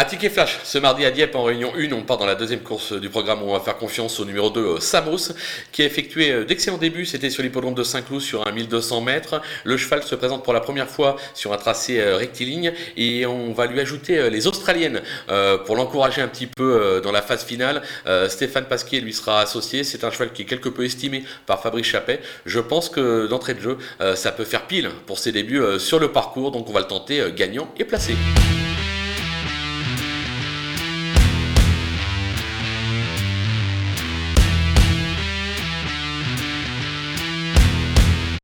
Un ticket flash ce mardi à Dieppe en réunion 1. On part dans la deuxième course du programme on va faire confiance au numéro 2 euh, Samos qui a effectué euh, d'excellents débuts. C'était sur l'hippodrome de Saint-Cloud sur un 1200 mètres. Le cheval se présente pour la première fois sur un tracé euh, rectiligne et on va lui ajouter les Australiennes pour l'encourager un petit peu dans la phase finale. Stéphane Pasquier lui sera associé. C'est un cheval qui est quelque peu estimé par Fabrice Chappet. Je pense que d'entrée de jeu, ça peut faire pile pour ses débuts sur le parcours. Donc on va le tenter gagnant et placé.